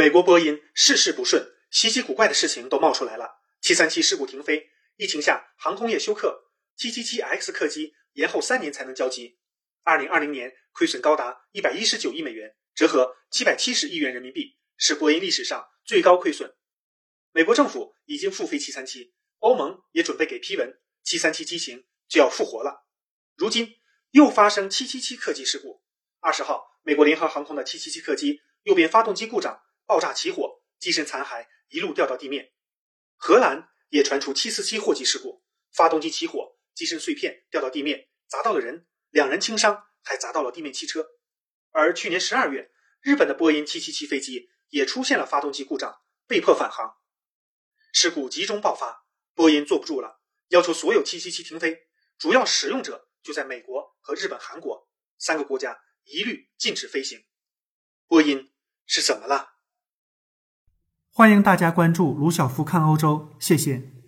美国波音事事不顺，稀奇古怪的事情都冒出来了。737事故停飞，疫情下航空业休克，777X 客机延后三年才能交机。2020年亏损高达119亿美元，折合770亿元人民币，是波音历史上最高亏损。美国政府已经复飞737，欧盟也准备给批文，737机型就要复活了。如今又发生777客机事故。二十号，美国联合航空的777客机右边发动机故障，爆炸起火，机身残骸一路掉到地面。荷兰也传出747货机事故，发动机起火，机身碎片掉到地面，砸到了人，两人轻伤，还砸到了地面汽车。而去年十二月，日本的波音777飞机也出现了发动机故障，被迫返航。事故集中爆发，波音坐不住了，要求所有777停飞，主要使用者就在美国和日本、韩国三个国家，一律禁止飞行。波音是怎么了？欢迎大家关注卢晓夫看欧洲，谢谢。